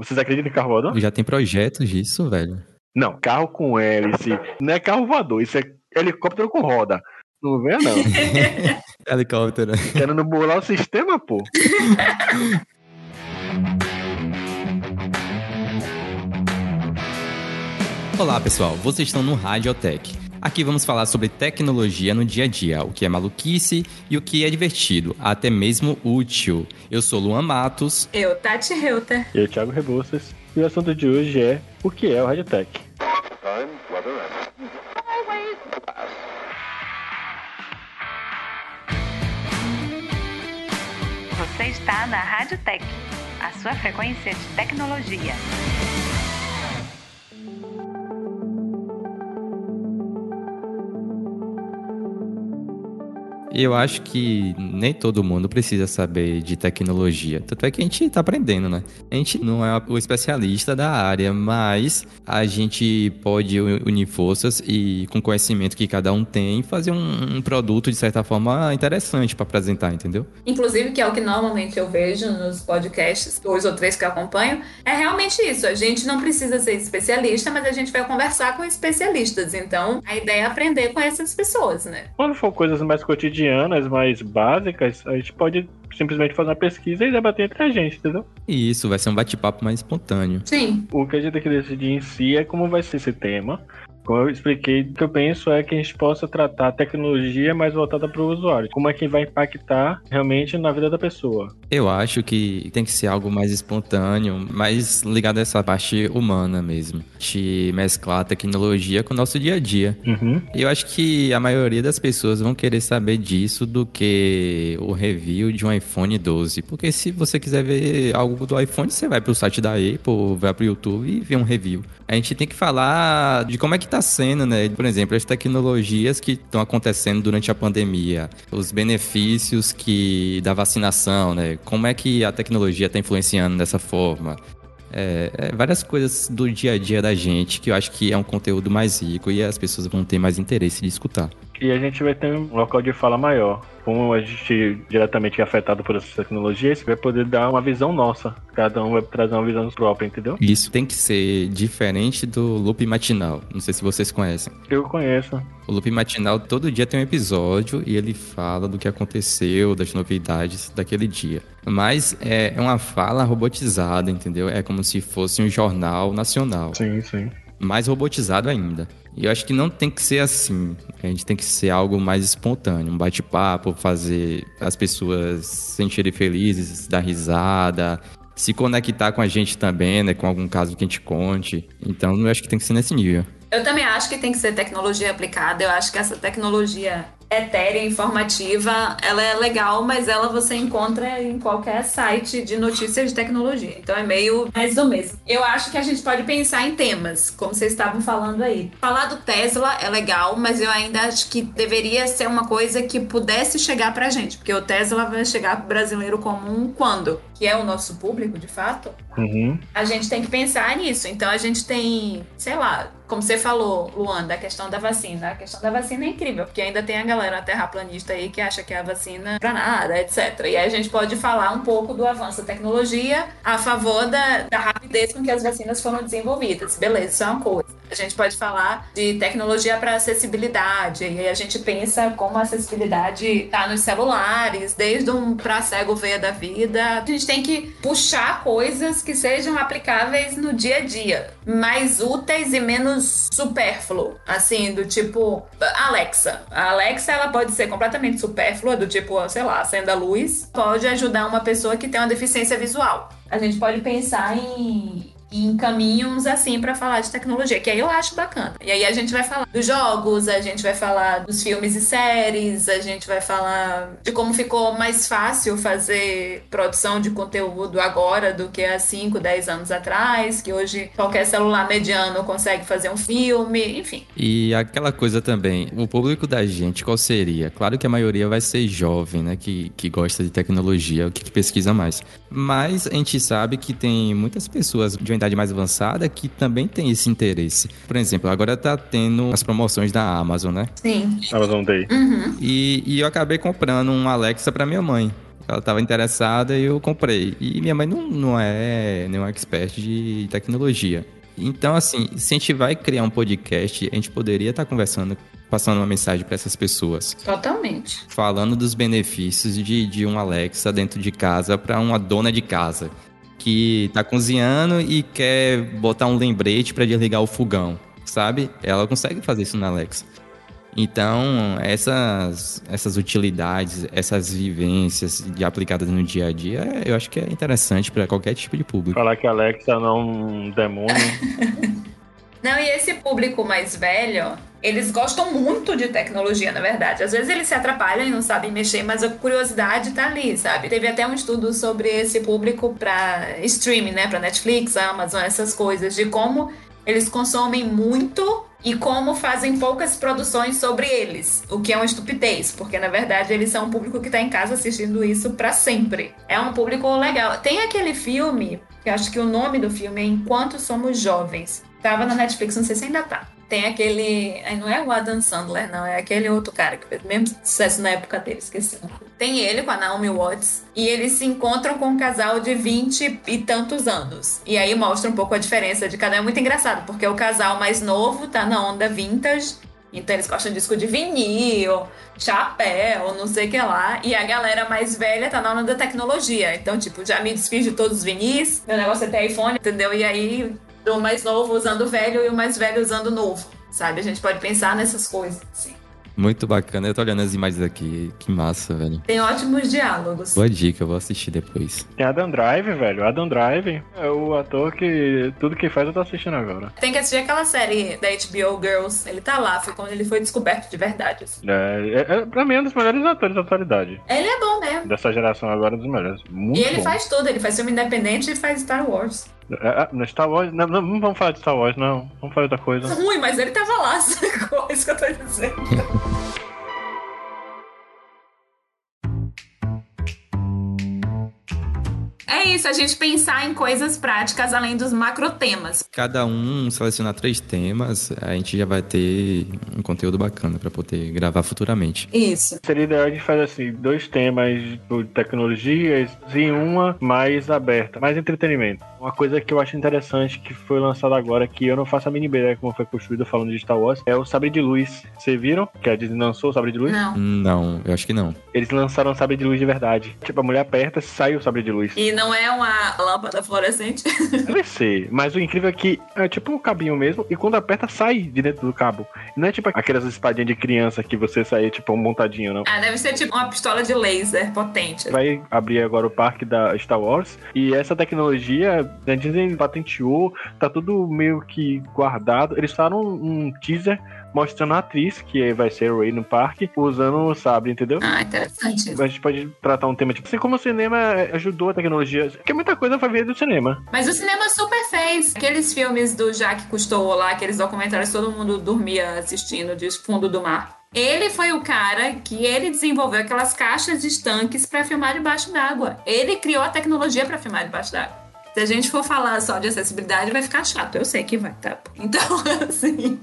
Vocês acreditam em carro voador? Já tem projetos disso, velho. Não, carro com hélice. Não é carro voador, isso é helicóptero com roda. Não vê, não. Helicóptero. Querendo burlar o sistema, pô. Olá, pessoal. Vocês estão no Radiotech. Aqui vamos falar sobre tecnologia no dia a dia, o que é maluquice e o que é divertido, até mesmo útil. Eu sou Luan Matos. Eu, Tati Reuter. E eu, Thiago Rebouças. E o assunto de hoje é o que é o Radiotech. Você está na Rádio Tech, a sua frequência de tecnologia. Eu acho que nem todo mundo precisa saber de tecnologia. Tanto é que a gente tá aprendendo, né? A gente não é o especialista da área, mas a gente pode unir forças e, com o conhecimento que cada um tem, fazer um, um produto, de certa forma, interessante para apresentar, entendeu? Inclusive, que é o que normalmente eu vejo nos podcasts, dois ou três que eu acompanho, é realmente isso. A gente não precisa ser especialista, mas a gente vai conversar com especialistas. Então, a ideia é aprender com essas pessoas, né? Quando for coisas mais cotidianas, mais básicas, a gente pode simplesmente fazer uma pesquisa e debater entre a gente, entendeu? E isso vai ser um bate-papo mais espontâneo. Sim. O que a gente tem que decidir em si é como vai ser esse tema. Como eu expliquei, o que eu penso é que a gente possa tratar a tecnologia mais voltada para o usuário. Como é que vai impactar realmente na vida da pessoa. Eu acho que tem que ser algo mais espontâneo, mais ligado a essa parte humana mesmo. De mesclar a tecnologia com o nosso dia a dia. Uhum. E eu acho que a maioria das pessoas vão querer saber disso do que o review de um iPhone 12. Porque se você quiser ver algo do iPhone, você vai pro site da Apple, vai pro YouTube e vê um review. A gente tem que falar de como é que tá sendo, né? Por exemplo, as tecnologias que estão acontecendo durante a pandemia, os benefícios que da vacinação, né? Como é que a tecnologia está influenciando dessa forma? É, é, várias coisas do dia a dia da gente que eu acho que é um conteúdo mais rico e as pessoas vão ter mais interesse de escutar. E a gente vai ter um local de fala maior. Como a gente diretamente é afetado por essas tecnologias, você vai poder dar uma visão nossa. Cada um vai trazer uma visão própria, entendeu? Isso tem que ser diferente do loop matinal. Não sei se vocês conhecem. Eu conheço. O loop matinal todo dia tem um episódio e ele fala do que aconteceu, das novidades daquele dia. Mas é uma fala robotizada, entendeu? É como se fosse um jornal nacional. Sim, sim. Mais robotizado ainda. E eu acho que não tem que ser assim. A gente tem que ser algo mais espontâneo, um bate-papo, fazer as pessoas se sentirem felizes, dar risada, se conectar com a gente também, né? Com algum caso que a gente conte. Então eu acho que tem que ser nesse nível. Eu também acho que tem que ser tecnologia aplicada. Eu acho que essa tecnologia etérea, informativa, ela é legal, mas ela você encontra em qualquer site de notícias de tecnologia. Então é meio mais do mesmo. Eu acho que a gente pode pensar em temas, como vocês estavam falando aí. Falar do Tesla é legal, mas eu ainda acho que deveria ser uma coisa que pudesse chegar pra gente, porque o Tesla vai chegar pro brasileiro comum quando? Que é o nosso público, de fato. Uhum. A gente tem que pensar nisso. Então a gente tem, sei lá, como você falou, Luan, da questão da vacina. A questão da vacina é incrível, porque ainda tem a galera terraplanista aí que acha que a vacina é pra nada, etc. E aí a gente pode falar um pouco do avanço da tecnologia a favor da, da rapidez com que as vacinas foram desenvolvidas. Beleza, isso é uma coisa. A gente pode falar de tecnologia para acessibilidade, e aí a gente pensa como a acessibilidade está nos celulares, desde um pra cego ver da vida. A gente tem que puxar coisas que sejam aplicáveis no dia a dia, mais úteis e menos supérfluo, assim, do tipo Alexa. A Alexa ela pode ser completamente supérflua, do tipo, sei lá, acenda a luz, pode ajudar uma pessoa que tem uma deficiência visual. A gente pode pensar em em caminhos assim para falar de tecnologia, que aí eu acho bacana. E aí a gente vai falar dos jogos, a gente vai falar dos filmes e séries, a gente vai falar de como ficou mais fácil fazer produção de conteúdo agora do que há 5, 10 anos atrás, que hoje qualquer celular mediano consegue fazer um filme, enfim. E aquela coisa também, o público da gente qual seria? Claro que a maioria vai ser jovem, né, que, que gosta de tecnologia, que pesquisa mais. Mas a gente sabe que tem muitas pessoas de uma idade mais avançada que também tem esse interesse. Por exemplo, agora tá tendo as promoções da Amazon, né? Sim. Amazon Day. Uhum. E, e eu acabei comprando um Alexa para minha mãe. Ela tava interessada e eu comprei. E minha mãe não, não é nenhum expert de tecnologia. Então, assim, se a gente vai criar um podcast, a gente poderia estar conversando, passando uma mensagem para essas pessoas. Totalmente. Falando dos benefícios de, de um Alexa dentro de casa para uma dona de casa que tá cozinhando e quer botar um lembrete para desligar o fogão, sabe? Ela consegue fazer isso na Alexa. Então, essas, essas utilidades, essas vivências de aplicadas no dia a dia, eu acho que é interessante para qualquer tipo de público. Falar que a Alexa não é um demônio. Não, e esse público mais velho, eles gostam muito de tecnologia, na verdade. Às vezes eles se atrapalham e não sabem mexer, mas a curiosidade tá ali, sabe? Teve até um estudo sobre esse público para streaming, né, para Netflix, Amazon, essas coisas, de como eles consomem muito e como fazem poucas produções sobre eles, o que é uma estupidez, porque na verdade eles são um público que tá em casa assistindo isso para sempre. É um público legal. Tem aquele filme, que acho que o nome do filme é Enquanto Somos Jovens. Tava na Netflix, não sei se ainda tá. Tem aquele. Não é o Adam Sandler, não. É aquele outro cara que fez o mesmo sucesso na época dele, esqueci. Tem ele com a Naomi Watts. E eles se encontram com um casal de 20 e tantos anos. E aí mostra um pouco a diferença de cada um. É muito engraçado, porque o casal mais novo tá na onda vintage. Então eles gostam de disco de vinil, chapéu, não sei o que lá. E a galera mais velha tá na onda da tecnologia. Então, tipo, já me desfiz de todos os vinis. Meu negócio é ter iPhone, entendeu? E aí do mais novo usando o velho e o mais velho usando o novo, sabe? A gente pode pensar nessas coisas, assim. Muito bacana. Eu tô olhando as imagens aqui. Que massa, velho. Tem ótimos diálogos. Boa dica, eu vou assistir depois. Tem Adam Drive, velho. Adam Drive é o ator que tudo que faz eu tô assistindo agora. Tem que assistir aquela série da HBO Girls. Ele tá lá, foi quando ele foi descoberto de verdade. assim. É, é, é, pra mim, é um dos melhores atores da atualidade. Ele é bom mesmo. Dessa geração agora, é um dos melhores. Muito E ele bom. faz tudo, ele faz filme independente e faz Star Wars. É, é, no Star Wars. Não, não, não vamos falar de Star Wars, não. Vamos falar de outra coisa. Ruim, mas ele tava lá, sacou? É isso que eu tô dizendo. É isso, a gente pensar em coisas práticas além dos macrotemas. Cada um selecionar três temas, a gente já vai ter um conteúdo bacana pra poder gravar futuramente. Isso. Seria ideal a gente fazer assim, dois temas de tecnologias e uma mais aberta, mais entretenimento. Uma coisa que eu acho interessante que foi lançada agora, que eu não faço a mínima ideia como foi construído falando de Star Wars, é o Sabre de Luz. Vocês viram que a Disney lançou o Sabre de Luz? Não. Não, eu acho que não. Eles lançaram o Sabre de Luz de verdade. Tipo, a mulher aperta, sai o Sabre de Luz. E não é uma lâmpada fluorescente. Deve ser, mas o incrível é que é tipo um cabinho mesmo, e quando aperta, sai de dentro do cabo. Não é tipo aquelas espadinhas de criança que você sai, tipo, um montadinho, não. ah, deve ser tipo uma pistola de laser potente. Vai abrir agora o parque da Star Wars, e essa tecnologia, a Disney patenteou, tá tudo meio que guardado. Eles um, um teaser mostrando a atriz, que vai ser o Rey no parque, usando o sabre, entendeu? Ah, interessante. A gente pode tratar um tema tipo assim, como o cinema ajudou a tecnologia, porque muita coisa vai vir do cinema. Mas o cinema super fez. Aqueles filmes do Jacques Cousteau lá, aqueles documentários que todo mundo dormia assistindo de fundo do mar. Ele foi o cara que ele desenvolveu aquelas caixas de estanques para filmar debaixo d'água. Ele criou a tecnologia para filmar debaixo d'água. Se a gente for falar só de acessibilidade, vai ficar chato. Eu sei que vai, tá? Então, assim,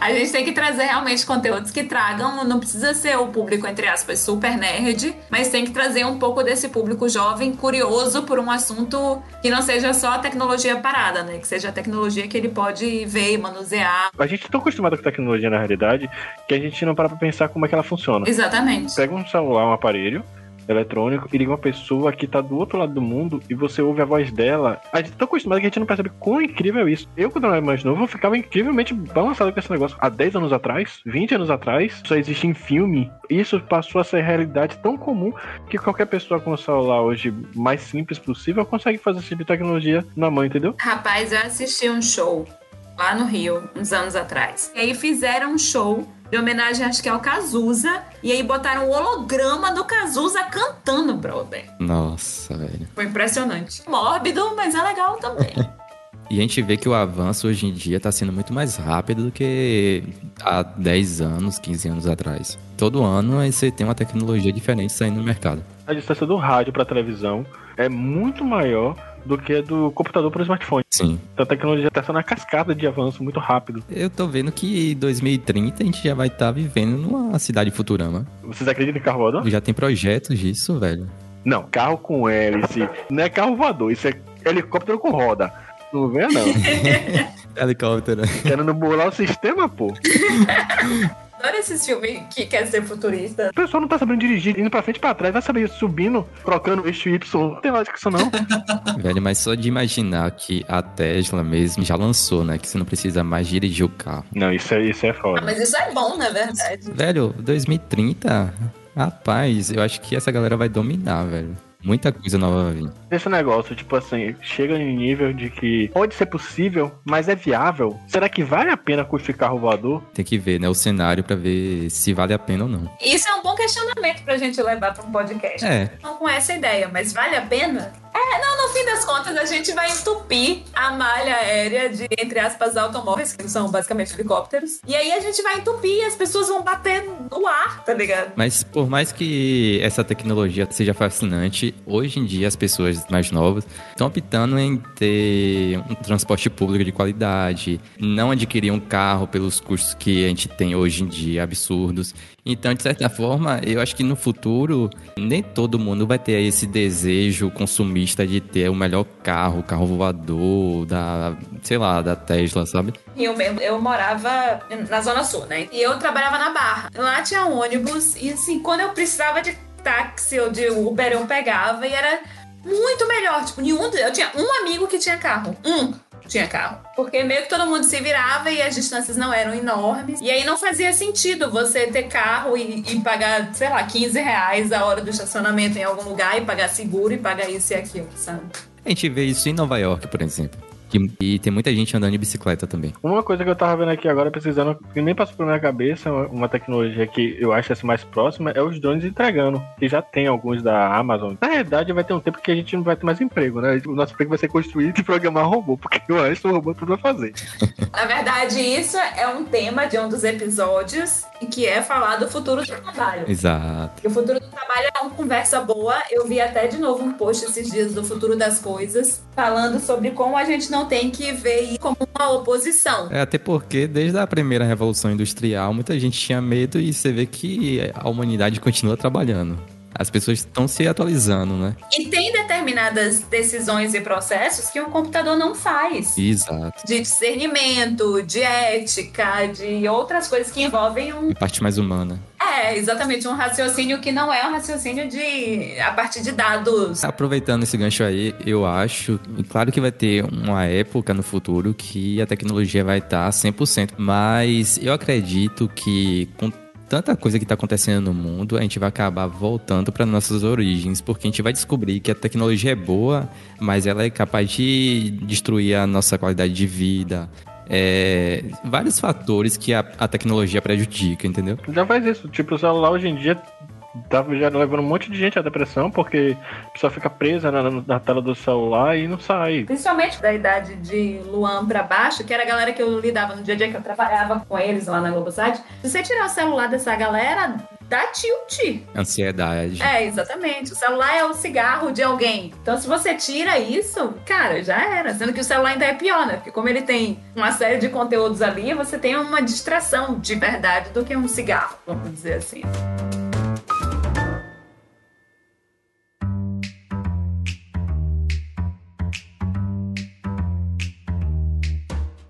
a gente tem que trazer realmente conteúdos que tragam. Não precisa ser o público, entre aspas, super nerd, mas tem que trazer um pouco desse público jovem, curioso por um assunto que não seja só a tecnologia parada, né? Que seja a tecnologia que ele pode ver e manusear. A gente é tão acostumado com tecnologia na realidade que a gente não para pra pensar como é que ela funciona. Exatamente. Pega um celular, um aparelho eletrônico e liga uma pessoa que tá do outro lado do mundo e você ouve a voz dela. A gente tá tão acostumado que a gente não percebe quão incrível é isso. Eu, quando eu era mais novo, eu ficava incrivelmente balançado com esse negócio. Há 10 anos atrás, 20 anos atrás, só existia em filme. Isso passou a ser realidade tão comum que qualquer pessoa com o celular hoje mais simples possível consegue fazer esse tipo de tecnologia na mão, entendeu? Rapaz, eu assisti um show lá no Rio, uns anos atrás. E aí fizeram um show de homenagem, acho que ao Cazuza. E aí botaram o holograma do Cazuza cantando, brother. Nossa, velho. Foi impressionante. Mórbido, mas é legal também. E a gente vê que o avanço hoje em dia tá sendo muito mais rápido do que há 10 anos, 15 anos atrás. Todo ano aí você tem uma tecnologia diferente saindo no mercado. A distância do rádio pra televisão é muito maior do que do computador para o smartphone. Sim. Então a tecnologia está sendo uma cascada de avanço muito rápido. Eu tô vendo que em 2030 a gente já vai estar vivendo numa cidade Futurama. Vocês acreditam em carro voador? Já tem projetos disso, velho. Não, carro com hélice. Não é carro voador, isso é helicóptero com roda. Não vê, não. Helicóptero. Querendo burlar o sistema, pô. Adoro esses filmes que quer ser futurista. O pessoal não tá sabendo dirigir, indo pra frente e pra trás, vai saber subindo, trocando o eixo Y. Não tem lógica isso, não. Velho, mas só de imaginar que a Tesla mesmo já lançou, né? Que você não precisa mais dirigir o carro. Não, isso é, isso é Ah, foda. mas isso é bom, na verdade. Velho, 2030, rapaz, eu acho que essa galera vai dominar, velho. Muita coisa nova vai vir. Esse negócio, tipo assim, chega em nível de que pode ser possível, mas é viável. Será que vale a pena construir carro voador? Tem que ver, né, o cenário pra ver se vale a pena ou não. Isso é um bom questionamento pra gente levar pra um podcast. É, Não com essa ideia, mas vale a pena? É, não, no fim das contas, a gente vai entupir a malha aérea de, entre aspas, automóveis, que são basicamente helicópteros. E aí a gente vai entupir e as pessoas vão bater no ar, tá ligado? mas por mais que essa tecnologia seja fascinante, hoje em dia as pessoas mais novas estão optando em ter um transporte público de qualidade, não adquirir um carro pelos custos que a gente tem hoje em dia, absurdos. Então, de certa forma, eu acho que no futuro nem todo mundo vai ter esse desejo consumista de ter o melhor carro, carro voador, da, sei lá, da Tesla, sabe? E eu eu morava na Zona Sul, né? E eu trabalhava na Barra. Lá tinha ônibus e assim, quando eu precisava de táxi ou de Uber, eu pegava e era muito melhor. Tipo, nenhum. Eu tinha um amigo que tinha carro. Um tinha carro. Porque meio que todo mundo se virava e as distâncias não eram enormes. E aí não fazia sentido você ter carro e, e pagar, sei lá, 15 reais a hora do estacionamento em algum lugar e pagar seguro e pagar isso e aquilo, sabe? A gente vê isso em Nova York, por exemplo. Que- E tem muita gente andando de bicicleta também. Uma coisa que eu tava vendo aqui agora, pesquisando, que nem passou pela minha cabeça, uma- tecnologia que eu acho essa mais próxima, é os drones entregando. Que já tem alguns da Amazon. Na verdade, vai ter um tempo que a gente não vai ter mais emprego, né? O nosso emprego vai ser construir e programar robô, porque o resto o robô tudo vai fazer. Na verdade, isso é um tema de um dos episódios que é falar do futuro do trabalho. Exato. E o futuro do trabalho é uma conversa boa. Eu vi até de novo um post esses dias do futuro das coisas, falando sobre como a gente não tem que ver como uma oposição. É, até porque desde a primeira revolução industrial, muita gente tinha medo e você vê que a humanidade continua trabalhando. As pessoas estão se atualizando, né? E tem determinadas decisões e processos que um computador não faz. Exato. De discernimento, de ética, de outras coisas que envolvem um A parte mais humana. É, exatamente, um raciocínio que não é um raciocínio de a partir de dados. Aproveitando esse gancho aí, eu acho, claro que vai ter uma época no futuro que a tecnologia vai estar 100%, mas eu acredito que com tanta coisa que está acontecendo no mundo, a gente vai acabar voltando para nossas origens, porque a gente vai descobrir que a tecnologia é boa, mas ela é capaz de destruir a nossa qualidade de vida. É, vários fatores que a, a tecnologia prejudica, entendeu? Já faz isso. Tipo, o celular hoje em dia tá já levando um monte de gente à depressão, porque a pessoa fica presa na, na tela do celular e não sai. Principalmente da idade de Luan pra baixo, que era a galera que eu lidava no dia a dia que eu trabalhava com eles lá na Globosat. Se você tirar o celular dessa galera, dá tilt. Ansiedade. É, exatamente. O celular é o cigarro de alguém. Então, se você tira isso, cara, já era. Sendo que o celular ainda é pior, né? Porque como ele tem uma série de conteúdos ali, você tem uma distração de verdade do que um cigarro, vamos dizer assim.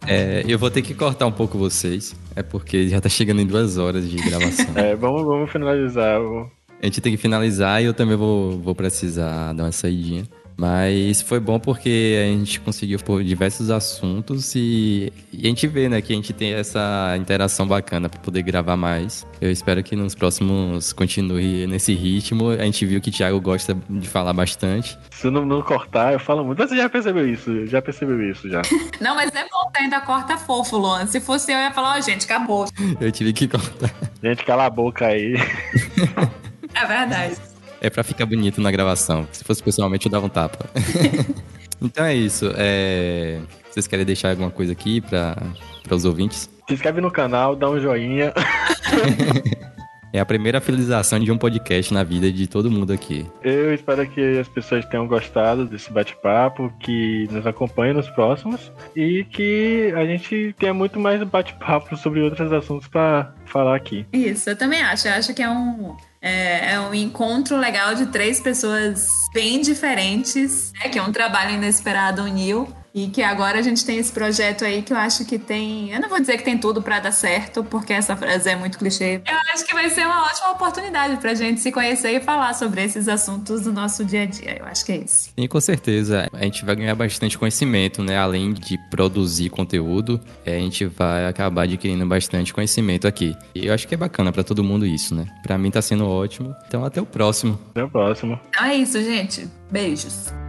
É, eu vou ter que cortar um pouco vocês, é porque já tá chegando em duas horas de gravação. É, vamos, vamos finalizar. o- A gente tem que finalizar e eu também vou, vou precisar dar uma saidinha. Mas foi bom porque a gente conseguiu por diversos assuntos e, e a gente vê, né, que a gente tem essa interação bacana para poder gravar mais. Eu espero que nos próximos continue nesse ritmo. A gente viu que o Thiago gosta de falar bastante. Se não, não cortar, eu falo muito. Você já percebeu isso? Já percebeu isso já. Não, mas é bom que ainda corta fofo, Luan. Se fosse eu, eu ia falar, ó, gente, acabou. Eu tive que cortar. Gente, cala a boca aí. É verdade. É pra ficar bonito na gravação. Se fosse pessoalmente, eu dava um tapa. então é isso. É... Vocês querem deixar alguma coisa aqui para os ouvintes? Se inscreve no canal, dá um joinha. É a primeira finalização de um podcast na vida de todo mundo aqui. Eu espero que as pessoas tenham gostado desse bate-papo, que nos acompanhem nos próximos e que a gente tenha muito mais bate-papo sobre outros assuntos pra falar aqui. Isso, eu também acho. Eu acho que é um, É, é um encontro legal de três pessoas bem diferentes, né? Que é um trabalho inesperado uniu. E que agora a gente tem esse projeto aí que eu acho que tem. Eu não vou dizer que tem tudo para dar certo, porque essa frase é muito clichê. Eu acho que vai ser uma ótima oportunidade pra gente se conhecer e falar sobre esses assuntos do nosso dia a dia. Eu acho que é isso. E com certeza, a gente vai ganhar bastante conhecimento, né? Além de produzir conteúdo, é, a gente vai acabar adquirindo bastante conhecimento aqui. E eu acho que é bacana para todo mundo isso, né? Para mim tá sendo ótimo. Então até o próximo. Até o próximo. Então é isso, gente. Beijos.